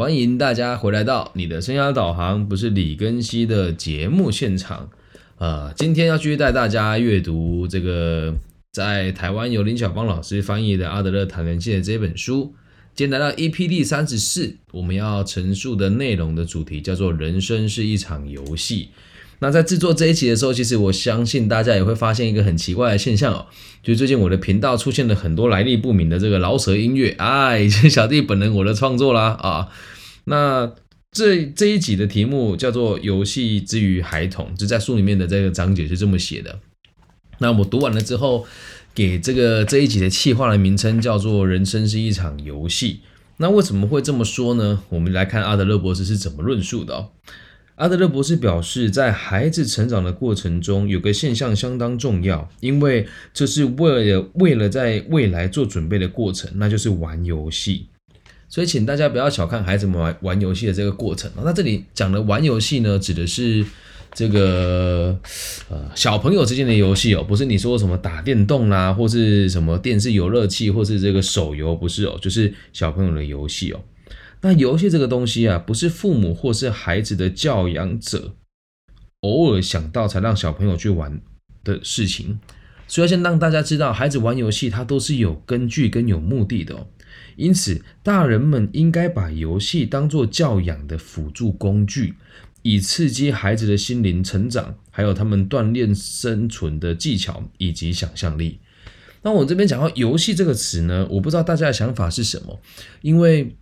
欢迎大家回来到你的生涯导航，不是李根熙的节目现场。呃，今天要继续带大家阅读这个在台湾由林小邦老师翻译的阿德勒谈人性的这本书。今天来到 EPD 三十四，我们要陈述的内容的主题叫做“人生是一场游戏”。那在制作这一集的时候，其实我相信大家也会发现一个很奇怪的现象哦，就最近我的频道出现了很多来历不明的这个饶舌音乐，哎，小弟本人我的创作啦啊。那这这一集的题目叫做《游戏之于孩童》，就在书里面的这个章节是这么写的。那我读完了之后，给这个这一集的企划的名称叫做“人生是一场游戏”。那为什么会这么说呢？我们来看阿德勒博士是怎么论述的哦。阿德勒博士表示，在孩子成长的过程中，有个现象相当重要，因为这是为了为了在未来做准备的过程，那就是玩游戏。所以，请大家不要小看孩子们玩玩游戏的这个过程。那这里讲的玩游戏呢，指的是这个呃小朋友之间的游戏哦，不是你说什么打电动啦，或是什么电视游乐器，或是这个手游，不是哦，就是小朋友的游戏哦。那游戏这个东西啊，不是父母或是孩子的教养者偶尔想到才让小朋友去玩的事情，所以要先让大家知道，孩子玩游戏它都是有根据跟有目的的哦。因此，大人们应该把游戏当做教养的辅助工具，以刺激孩子的心灵成长，还有他们锻炼生存的技巧以及想象力。那我这边讲到游戏这个词呢，我不知道大家的想法是什么，因为。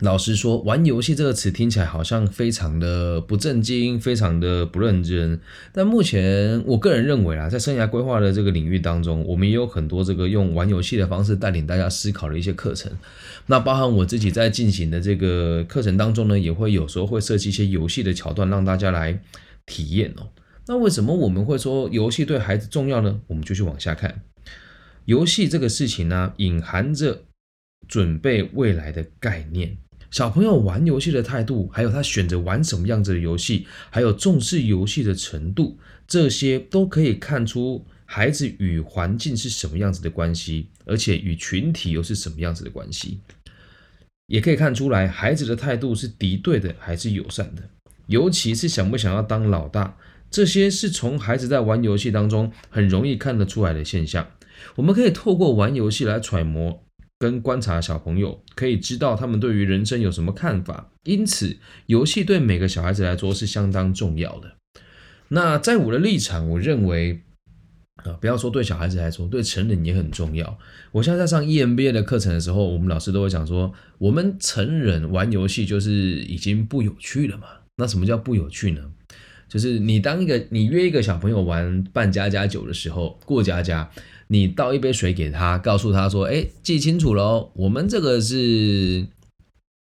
老实说，玩游戏这个词听起来好像非常的不正经，非常的不认真。但目前我个人认为啊，在生涯规划的这个领域当中，我们也有很多这个用玩游戏的方式带领大家思考的一些课程。那包含我自己在进行的这个课程当中呢，也会有时候会设计一些游戏的桥段让大家来体验哦。那为什么我们会说游戏对孩子重要呢？我们就去往下看，游戏这个事情呢，隐含着准备未来的概念。小朋友玩游戏的态度，还有他选择玩什么样子的游戏，还有重视游戏的程度，这些都可以看出孩子与环境是什么样子的关系，而且与群体又是什么样子的关系，也可以看出来孩子的态度是敌对的还是友善的，尤其是想不想要当老大，这些是从孩子在玩游戏当中很容易看得出来的现象。我们可以透过玩游戏来揣摩。跟观察小朋友，可以知道他们对于人生有什么看法。因此，游戏对每个小孩子来说是相当重要的。那在我的立场，我认为啊，不要说对小孩子来说，对成人也很重要。我现在在上 EMBA 的课程的时候，我们老师都会讲说，我们成人玩游戏就是已经不有趣了嘛。那什么叫不有趣呢？就是你当一个你约一个小朋友玩扮家家酒的时候，过家家。你倒一杯水给他，告诉他说：“哎，记清楚喽，我们这个是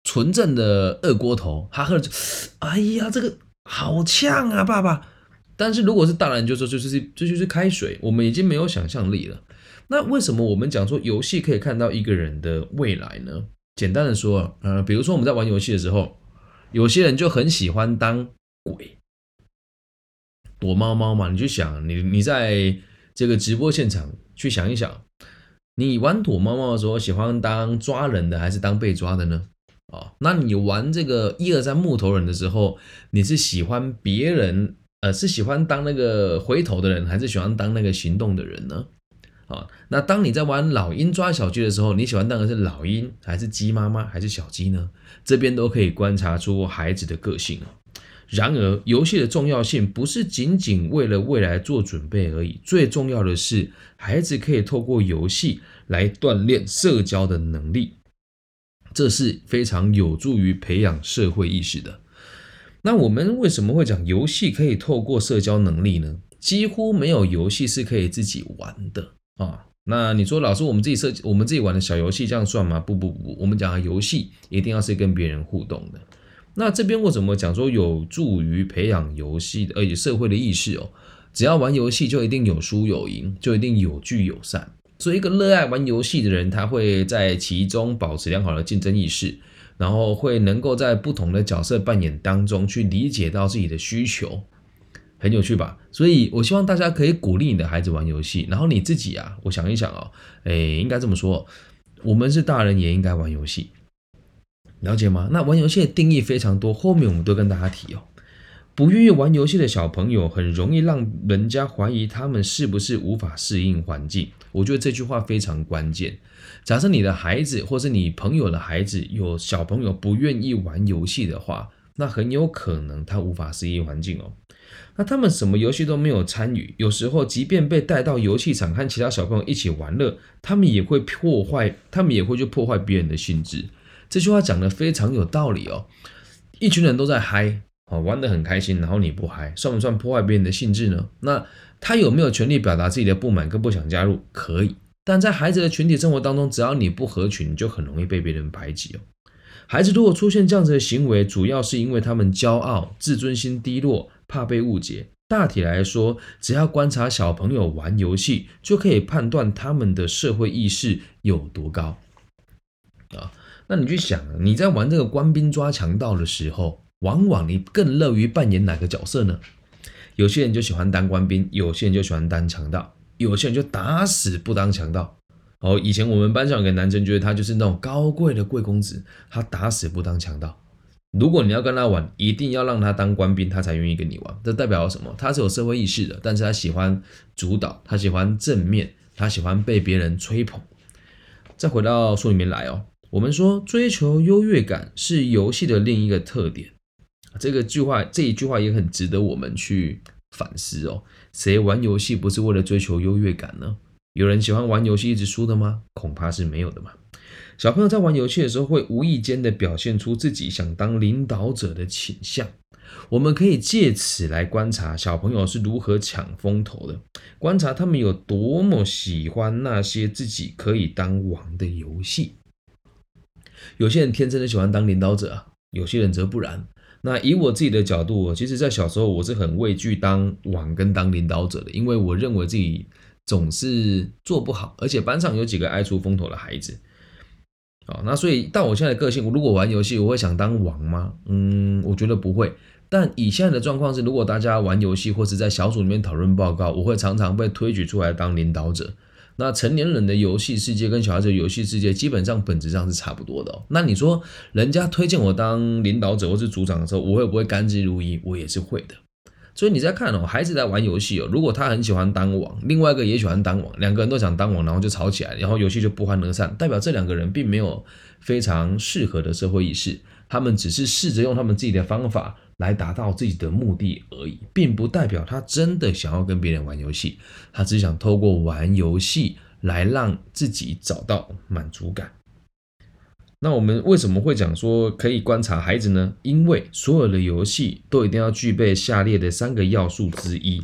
纯正的二锅头。”他喝了就，哎呀，这个好呛啊，爸爸。但是如果是大人，就说就是这就是开水，我们已经没有想象力了。那为什么我们讲说游戏可以看到一个人的未来呢？简单的说，呃，比如说我们在玩游戏的时候，有些人就很喜欢当鬼，躲猫猫嘛。你就想，你你在这个直播现场。去想一想，你玩躲猫猫的时候，喜欢当抓人的还是当被抓的呢？啊，那你玩这个一二三木头人的时候，你是喜欢别人，呃，是喜欢当那个回头的人，还是喜欢当那个行动的人呢？啊，那当你在玩老鹰抓小鸡的时候，你喜欢当的是老鹰，还是鸡妈妈，还是小鸡呢？这边都可以观察出孩子的个性然而，游戏的重要性不是仅仅为了未来做准备而已，最重要的是，孩子可以透过游戏来锻炼社交的能力，这是非常有助于培养社会意识的。那我们为什么会讲游戏可以透过社交能力呢？几乎没有游戏是可以自己玩的啊。那你说，老师，我们自己设计、我们自己玩的小游戏，这样算吗？不不不，我们讲的游戏一定要是跟别人互动的。那这边我怎么讲说有助于培养游戏的，而且社会的意识哦。只要玩游戏就一定有输有赢，就一定有聚有散。所以一个热爱玩游戏的人，他会在其中保持良好的竞争意识，然后会能够在不同的角色扮演当中去理解到自己的需求，很有趣吧？所以我希望大家可以鼓励你的孩子玩游戏，然后你自己啊，我想一想哦，诶，应该这么说，我们是大人也应该玩游戏。了解吗？那玩游戏的定义非常多，后面我们都跟大家提哦。不愿意玩游戏的小朋友，很容易让人家怀疑他们是不是无法适应环境。我觉得这句话非常关键。假设你的孩子或是你朋友的孩子有小朋友不愿意玩游戏的话，那很有可能他无法适应环境哦。那他们什么游戏都没有参与，有时候即便被带到游戏场和其他小朋友一起玩乐，他们也会破坏，他们也会去破坏别人的兴致。这句话讲的非常有道理哦。一群人都在嗨。哦，玩得很开心，然后你不嗨，算不算破坏别人的兴致呢？那他有没有权利表达自己的不满跟不想加入？可以，但在孩子的群体生活当中，只要你不合群，就很容易被别人排挤哦。孩子如果出现这样子的行为，主要是因为他们骄傲、自尊心低落，怕被误解。大体来说，只要观察小朋友玩游戏，就可以判断他们的社会意识有多高啊。那你去想，你在玩这个官兵抓强盗的时候。往往你更乐于扮演哪个角色呢？有些人就喜欢当官兵，有些人就喜欢当强盗，有些人就打死不当强盗。哦，以前我们班上有个男生，觉得他就是那种高贵的贵公子，他打死不当强盗。如果你要跟他玩，一定要让他当官兵，他才愿意跟你玩。这代表什么？他是有社会意识的，但是他喜欢主导，他喜欢正面，他喜欢被别人吹捧。再回到书里面来哦，我们说追求优越感是游戏的另一个特点。这个句话，这一句话也很值得我们去反思哦。谁玩游戏不是为了追求优越感呢？有人喜欢玩游戏一直输的吗？恐怕是没有的嘛。小朋友在玩游戏的时候，会无意间的表现出自己想当领导者的倾向。我们可以借此来观察小朋友是如何抢风头的，观察他们有多么喜欢那些自己可以当王的游戏。有些人天生的喜欢当领导者，有些人则不然。那以我自己的角度，其实，在小时候我是很畏惧当王跟当领导者的，因为我认为自己总是做不好，而且班上有几个爱出风头的孩子。好，那所以到我现在的个性，如果玩游戏，我会想当王吗？嗯，我觉得不会。但以现在的状况是，如果大家玩游戏或是在小组里面讨论报告，我会常常被推举出来当领导者。那成年人的游戏世界跟小孩子的游戏世界基本上本质上是差不多的。那你说人家推荐我当领导者或是组长的时候，我会不会甘之如饴？我也是会的。所以你在看哦，孩子在玩游戏哦，如果他很喜欢当王，另外一个也喜欢当王，两个人都想当王，然后就吵起来，然后游戏就不欢而散，代表这两个人并没有非常适合的社会意识，他们只是试着用他们自己的方法。来达到自己的目的而已，并不代表他真的想要跟别人玩游戏，他只想透过玩游戏来让自己找到满足感。那我们为什么会讲说可以观察孩子呢？因为所有的游戏都一定要具备下列的三个要素之一，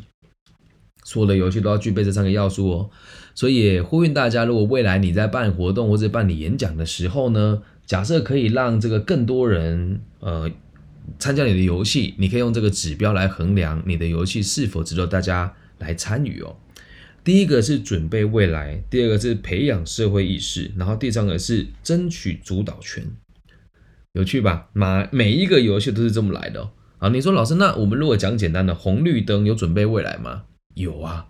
所有的游戏都要具备这三个要素哦。所以呼吁大家，如果未来你在办活动或者办理演讲的时候呢，假设可以让这个更多人呃。参加你的游戏，你可以用这个指标来衡量你的游戏是否值得大家来参与哦。第一个是准备未来，第二个是培养社会意识，然后第三个是争取主导权。有趣吧？每每一个游戏都是这么来的哦。好，你说老师，那我们如果讲简单的红绿灯，有准备未来吗？有啊。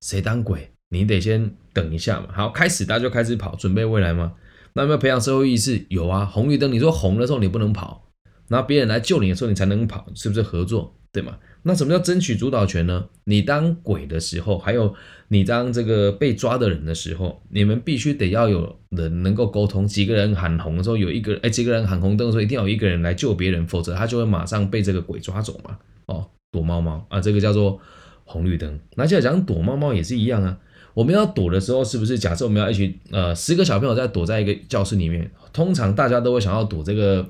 谁当鬼？你得先等一下嘛。好，开始大家就开始跑，准备未来吗？那有没有培养社会意识？有啊。红绿灯，你说红的时候你不能跑。那别人来救你的时候，你才能跑，是不是合作？对吗？那什么叫争取主导权呢？你当鬼的时候，还有你当这个被抓的人的时候，你们必须得要有人能够沟通。几个人喊红的时候，有一个哎，几个人喊红灯的时候，一定要有一个人来救别人，否则他就会马上被这个鬼抓走嘛。哦，躲猫猫啊，这个叫做红绿灯。那现在讲躲猫猫也是一样啊。我们要躲的时候，是不是假设我们要一起呃十个小朋友在躲在一个教室里面，通常大家都会想要躲这个。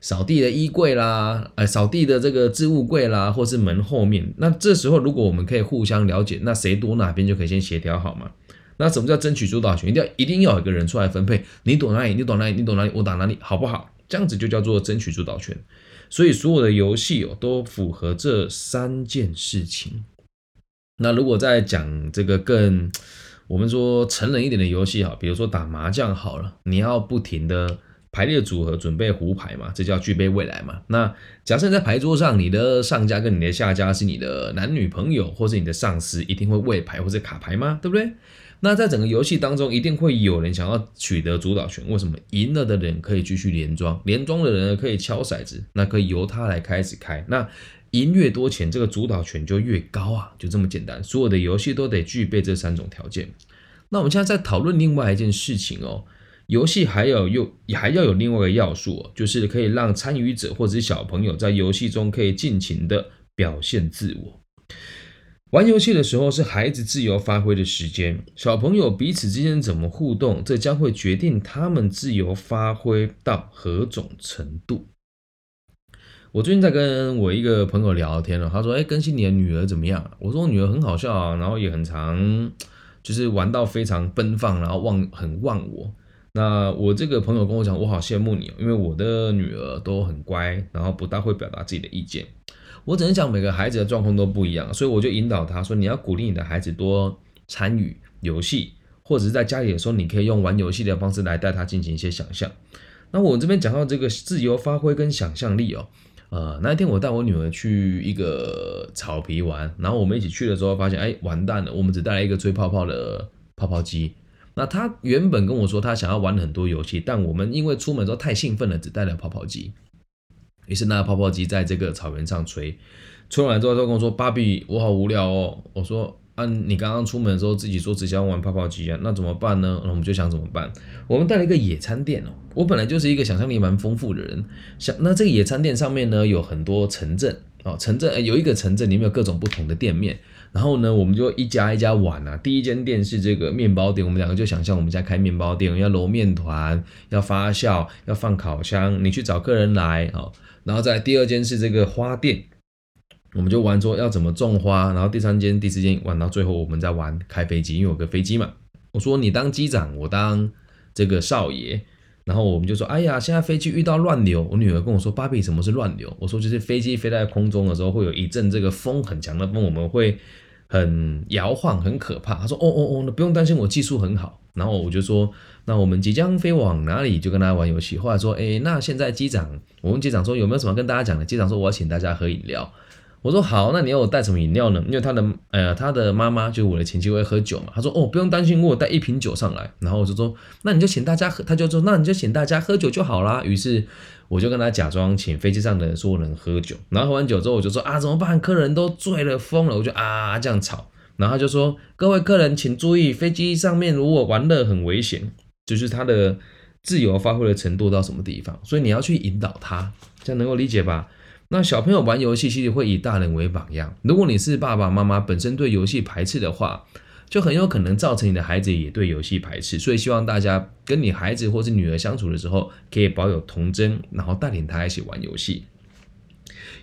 扫地的衣柜啦，呃，扫地的这个置物柜啦，或是门后面。那这时候，如果我们可以互相了解，那谁躲哪边就可以先协调好嘛。那什么叫争取主导权？一定要一定要有一个人出来分配，你躲哪里，你躲哪里，你躲哪里，我打哪里，好不好？这样子就叫做争取主导权。所以所有的游戏哦，都符合这三件事情。那如果再讲这个更，我们说成人一点的游戏哈，比如说打麻将好了，你要不停的。排列组合，准备胡牌嘛，这叫具备未来嘛。那假设在牌桌上，你的上家跟你的下家是你的男女朋友，或是你的上司，一定会喂牌或者卡牌吗？对不对？那在整个游戏当中，一定会有人想要取得主导权。为什么？赢了的人可以继续连庄，连庄的人可以敲骰子，那可以由他来开始开。那赢越多钱，这个主导权就越高啊，就这么简单。所有的游戏都得具备这三种条件。那我们现在在讨论另外一件事情哦，游戏还有又还要有另外一个要素，就是可以让参与者或者是小朋友在游戏中可以尽情的表现自我。玩游戏的时候是孩子自由发挥的时间，小朋友彼此之间怎么互动，这将会决定他们自由发挥到何种程度。我最近在跟我一个朋友聊天了，他说：“哎，更新你的女儿怎么样？”我说：“我女儿很好笑啊，然后也很常，就是玩到非常奔放，然后忘很忘我。”那我这个朋友跟我讲：“我好羡慕你，因为我的女儿都很乖，然后不大会表达自己的意见。”我只能讲每个孩子的状况都不一样，所以我就引导他说：“你要鼓励你的孩子多参与游戏，或者是在家里的时候，你可以用玩游戏的方式来带他进行一些想象。”那我这边讲到这个自由发挥跟想象力哦，呃，那一天我带我女儿去一个草皮玩，然后我们一起去的时候发现，哎，完蛋了，我们只带了一个吹泡泡的泡泡机。那他原本跟我说他想要玩很多游戏，但我们因为出门时候太兴奋了，只带了泡泡机。于是那泡泡机在这个草原上吹，吹完之后他跟我说：“芭比，我好无聊哦。”我说：“啊，你刚刚出门的时候自己说只想玩泡泡机啊，那怎么办呢？”那我们就想怎么办？我们带了一个野餐垫哦。我本来就是一个想象力蛮丰富的人，想那这个野餐垫上面呢有很多城镇哦，城镇有一个城镇里面有各种不同的店面。然后呢，我们就一家一家玩啊。第一间店是这个面包店，我们两个就想象我们家开面包店，要揉面团，要发酵，要放烤箱，你去找客人来啊。然后在第二间是这个花店，我们就玩说要怎么种花。然后第三间、第四间玩到最后，我们在玩开飞机，因为有个飞机嘛。我说你当机长，我当这个少爷。然后我们就说，哎呀，现在飞机遇到乱流。我女儿跟我说，芭比，什么是乱流？我说就是飞机飞在空中的时候，会有一阵这个风很强的风，我们会很摇晃，很可怕。她说，哦哦哦，那不用担心，我技术很好。然后我就说，那我们即将飞往哪里？就跟大家玩游戏。后来说，哎，那现在机长，我问机长说有没有什么跟大家讲的？机长说我要请大家喝饮料。我说好，那你要我带什么饮料呢？因为他的呃他的妈妈就是我的前妻会喝酒嘛。他说哦不用担心，我带一瓶酒上来。然后我就说那你就请大家喝，他就说那你就请大家喝酒就好啦。于是我就跟他假装请飞机上的所有人喝酒。然后喝完酒之后我就说啊怎么办？客人都醉了疯了，我就啊这样吵。然后他就说：“各位客人，请注意，飞机上面如果玩乐很危险，就是他的自由发挥的程度到什么地方，所以你要去引导他，这样能够理解吧？那小朋友玩游戏其实会以大人为榜样。如果你是爸爸妈妈本身对游戏排斥的话，就很有可能造成你的孩子也对游戏排斥。所以希望大家跟你孩子或是女儿相处的时候，可以保有童真，然后带领他一起玩游戏。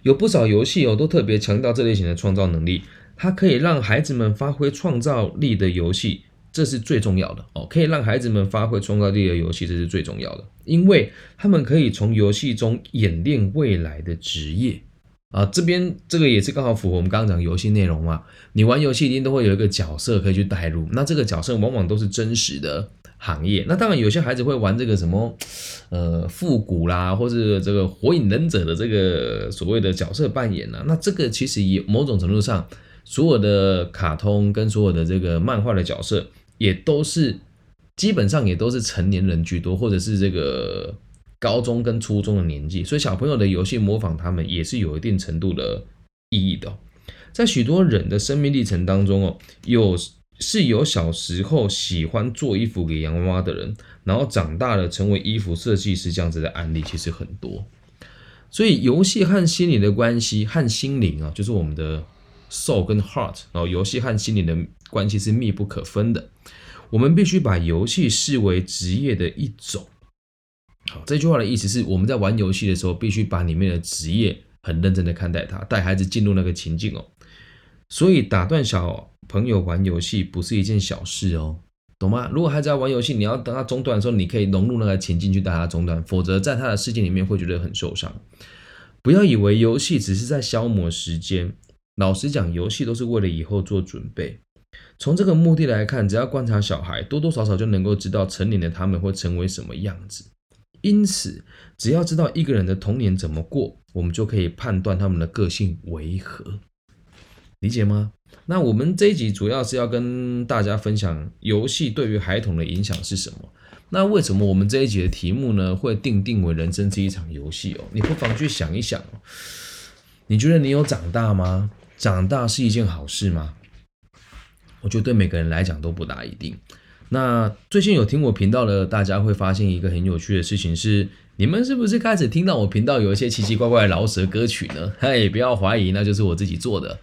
有不少游戏哦，都特别强调这类型的创造能力。”它可以让孩子们发挥创造力的游戏，这是最重要的哦。可以让孩子们发挥创造力的游戏，这是最重要的，因为他们可以从游戏中演练未来的职业啊。这边这个也是刚好符合我们刚刚讲游戏内容嘛。你玩游戏一定都会有一个角色可以去带入，那这个角色往往都是真实的行业。那当然有些孩子会玩这个什么呃复古啦，或是这个火影忍者的这个所谓的角色扮演啊，那这个其实也某种程度上。所有的卡通跟所有的这个漫画的角色，也都是基本上也都是成年人居多，或者是这个高中跟初中的年纪，所以小朋友的游戏模仿他们也是有一定程度的意义的。在许多人的生命历程当中哦，有是有小时候喜欢做衣服给洋娃娃的人，然后长大了成为衣服设计师这样子的案例其实很多。所以游戏和心理的关系和心灵啊，就是我们的。Soul 跟 heart，然后游戏和心理的关系是密不可分的。我们必须把游戏视为职业的一种。好，这句话的意思是，我们在玩游戏的时候，必须把里面的职业很认真的看待它，带孩子进入那个情境哦。所以打断小朋友玩游戏不是一件小事哦，懂吗？如果孩子要玩游戏，你要等他中断的时候，你可以融入那个情境去带他中断，否则在他的世界里面会觉得很受伤。不要以为游戏只是在消磨时间。老实讲，游戏都是为了以后做准备。从这个目的来看，只要观察小孩，多多少少就能够知道成年的他们会成为什么样子。因此，只要知道一个人的童年怎么过，我们就可以判断他们的个性为何。理解吗？那我们这一集主要是要跟大家分享游戏对于孩童的影响是什么。那为什么我们这一集的题目呢会定定为人生是一场游戏哦？你不妨去想一想哦。你觉得你有长大吗？长大是一件好事吗？我觉得对每个人来讲都不大一定。那最近有听我频道的大家会发现一个很有趣的事情是，你们是不是开始听到我频道有一些奇奇怪怪的饶舌歌曲呢？嘿，不要怀疑，那就是我自己做的。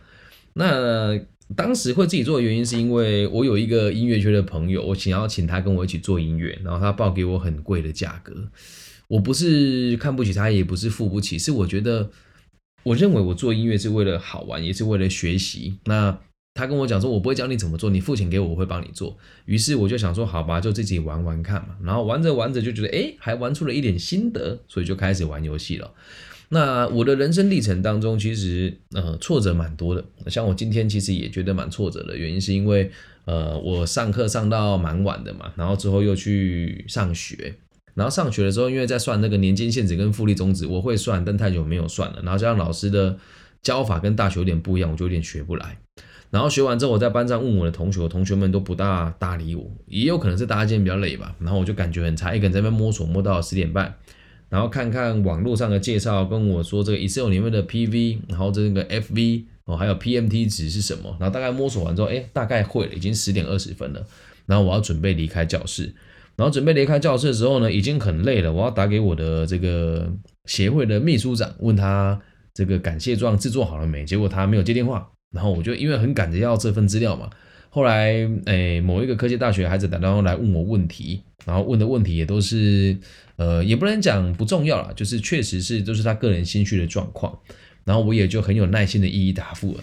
那当时会自己做的原因，是因为我有一个音乐圈的朋友，我想要请他跟我一起做音乐，然后他报给我很贵的价格。我不是看不起他，也不是付不起，是我觉得，我认为我做音乐是为了好玩，也是为了学习。那他跟我讲说，我不会教你怎么做，你付钱给我，我会帮你做。于是我就想说，好吧，就自己玩玩看嘛。然后玩着玩着就觉得，哎，还玩出了一点心得，所以就开始玩游戏了。那我的人生历程当中，其实呃挫折蛮多的。像我今天其实也觉得蛮挫折的，原因是因为呃我上课上到蛮晚的嘛，然后之后又去上学，然后上学的时候，因为在算那个年金限制跟复利终止，我会算，但太久没有算了。然后加上老师的教法跟大学有点不一样，我就有点学不来。然后学完之后，我在班上问我的同学，同学们都不大搭理我，也有可能是大家今天比较累吧。然后我就感觉很差，一个人在那边摸索，摸到十点半，然后看看网络上的介绍，跟我说这个 Excel 里面的 PV，然后这个 FV 哦，还有 PMT 值是什么。然后大概摸索完之后，哎，大概会了，已经十点二十分了。然后我要准备离开教室，然后准备离开教室的时候呢，已经很累了，我要打给我的这个协会的秘书长，问他这个感谢状制作好了没？结果他没有接电话。然后我就因为很赶着要这份资料嘛，后来诶某一个科技大学孩子打电话来问我问题，然后问的问题也都是呃也不能讲不重要啦，就是确实是都是他个人心绪的状况，然后我也就很有耐心的一一答复了。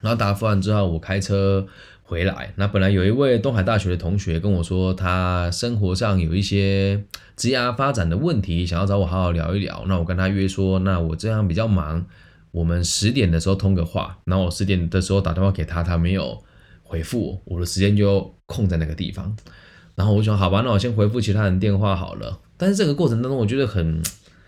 然后答复完之后，我开车回来，那本来有一位东海大学的同学跟我说，他生活上有一些 职业发展的问题，想要找我好好聊一聊。那我跟他约说，那我这样比较忙。我们十点的时候通个话，然后我十点的时候打电话给他，他没有回复我，我的时间就空在那个地方。然后我想，好吧，那我先回复其他人电话好了。但是这个过程当中，我觉得很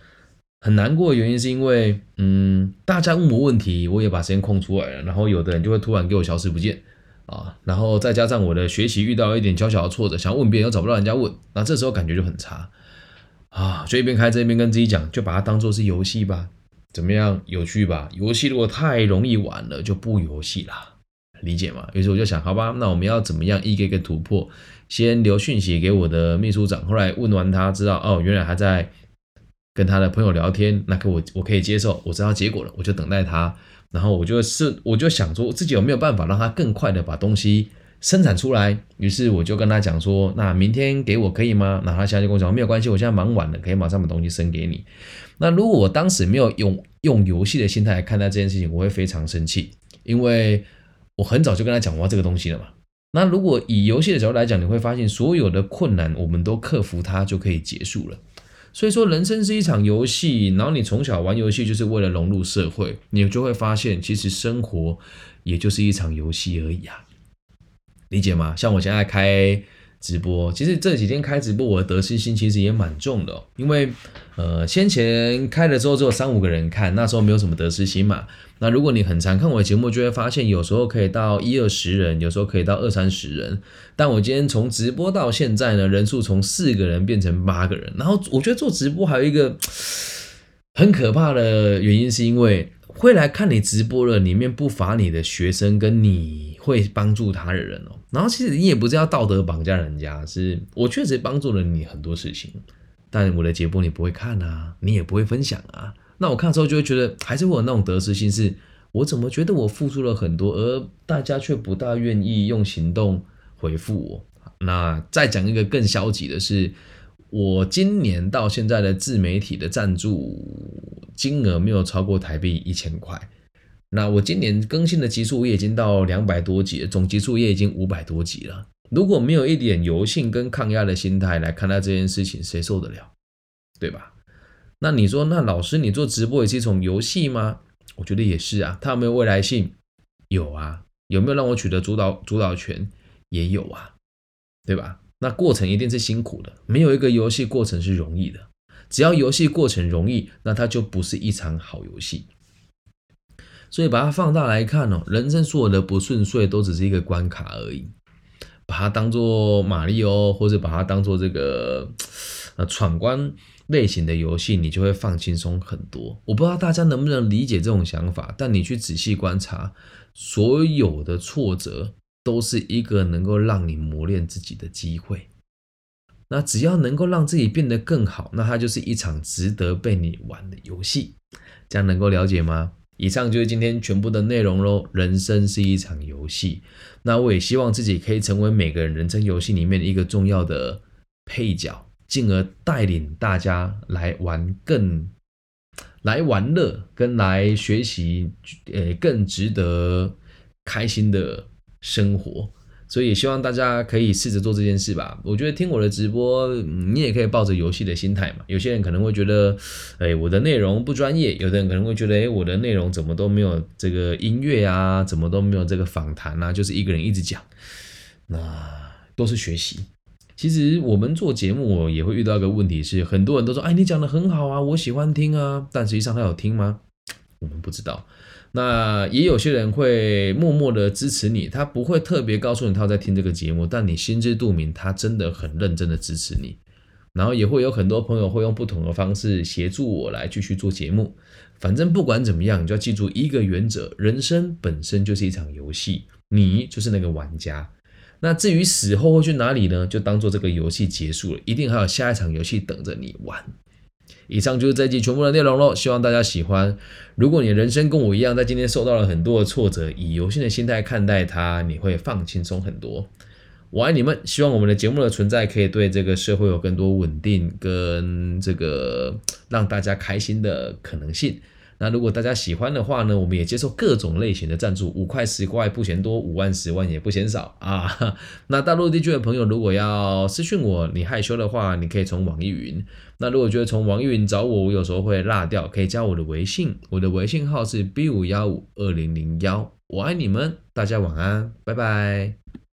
很难过的原因是因为，嗯，大家问我问题，我也把时间空出来了，然后有的人就会突然给我消失不见啊，然后再加上我的学习遇到一点小小的挫折，想要问别人又找不到人家问，那这时候感觉就很差啊，就一边开车一边跟自己讲，就把它当做是游戏吧。怎么样有趣吧？游戏如果太容易玩了，就不游戏啦，理解吗？于是我就想，好吧，那我们要怎么样一个一个突破？先留讯息给我的秘书长，后来问完他，知道哦，原来还在跟他的朋友聊天，那可我我可以接受，我知道结果了，我就等待他。然后我就是我就想说，自己有没有办法让他更快的把东西生产出来？于是我就跟他讲说，那明天给我可以吗？那他现在就跟我讲，没有关系，我现在忙完了，可以马上把东西生给你。那如果我当时没有用用游戏的心态来看待这件事情，我会非常生气，因为我很早就跟他讲我要这个东西了嘛。那如果以游戏的角度来讲，你会发现所有的困难我们都克服它就可以结束了。所以说，人生是一场游戏，然后你从小玩游戏就是为了融入社会，你就会发现其实生活也就是一场游戏而已啊，理解吗？像我现在开。直播其实这几天开直播，我的得失心其实也蛮重的，因为呃先前开了之后只有三五个人看，那时候没有什么得失心嘛。那如果你很常看我的节目，就会发现有时候可以到一二十人，有时候可以到二三十人。但我今天从直播到现在呢，人数从四个人变成八个人。然后我觉得做直播还有一个很可怕的原因，是因为会来看你直播的里面不乏你的学生跟你。会帮助他的人哦，然后其实你也不是要道德绑架人家，是我确实帮助了你很多事情，但我的节目你不会看啊，你也不会分享啊，那我看之后就会觉得还是会有那种得失心，是我怎么觉得我付出了很多，而大家却不大愿意用行动回复我。那再讲一个更消极的是，我今年到现在的自媒体的赞助金额没有超过台币一千块。那我今年更新的集数也已经到两百多集，总集数也已经五百多集了。如果没有一点游性跟抗压的心态来看待这件事情，谁受得了？对吧？那你说，那老师你做直播也是一种游戏吗？我觉得也是啊。它有没有未来性？有啊。有没有让我取得主导主导权？也有啊，对吧？那过程一定是辛苦的，没有一个游戏过程是容易的。只要游戏过程容易，那它就不是一场好游戏。所以把它放大来看哦，人生所有的不顺遂都只是一个关卡而已。把它当做马里奥，或者把它当做这个呃闯关类型的游戏，你就会放轻松很多。我不知道大家能不能理解这种想法，但你去仔细观察，所有的挫折都是一个能够让你磨练自己的机会。那只要能够让自己变得更好，那它就是一场值得被你玩的游戏。这样能够了解吗？以上就是今天全部的内容喽。人生是一场游戏，那我也希望自己可以成为每个人人生游戏里面一个重要的配角，进而带领大家来玩更来玩乐，跟来学习，呃，更值得开心的生活。所以希望大家可以试着做这件事吧。我觉得听我的直播，你也可以抱着游戏的心态嘛。有些人可能会觉得，哎，我的内容不专业；有的人可能会觉得，哎，我的内容怎么都没有这个音乐啊，怎么都没有这个访谈啊，就是一个人一直讲，那都是学习。其实我们做节目也会遇到一个问题，是很多人都说，哎，你讲的很好啊，我喜欢听啊，但实际上他有听吗？我们不知道。那也有些人会默默的支持你，他不会特别告诉你他在听这个节目，但你心知肚明，他真的很认真的支持你。然后也会有很多朋友会用不同的方式协助我来继续做节目。反正不管怎么样，你就要记住一个原则：人生本身就是一场游戏，你就是那个玩家。那至于死后会去哪里呢？就当做这个游戏结束了，一定还有下一场游戏等着你玩。以上就是这一集全部的内容喽，希望大家喜欢。如果你的人生跟我一样，在今天受到了很多的挫折，以游戏的心态看待它，你会放轻松很多。我爱你们，希望我们的节目的存在可以对这个社会有更多稳定跟这个让大家开心的可能性。那如果大家喜欢的话呢，我们也接受各种类型的赞助，五块十块不嫌多，五万十万也不嫌少啊。那大陆地区的朋友如果要私讯我，你害羞的话，你可以从网易云。那如果觉得从网易云找我，我有时候会落掉，可以加我的微信，我的微信号是 B 五幺五二零零幺。我爱你们，大家晚安，拜拜。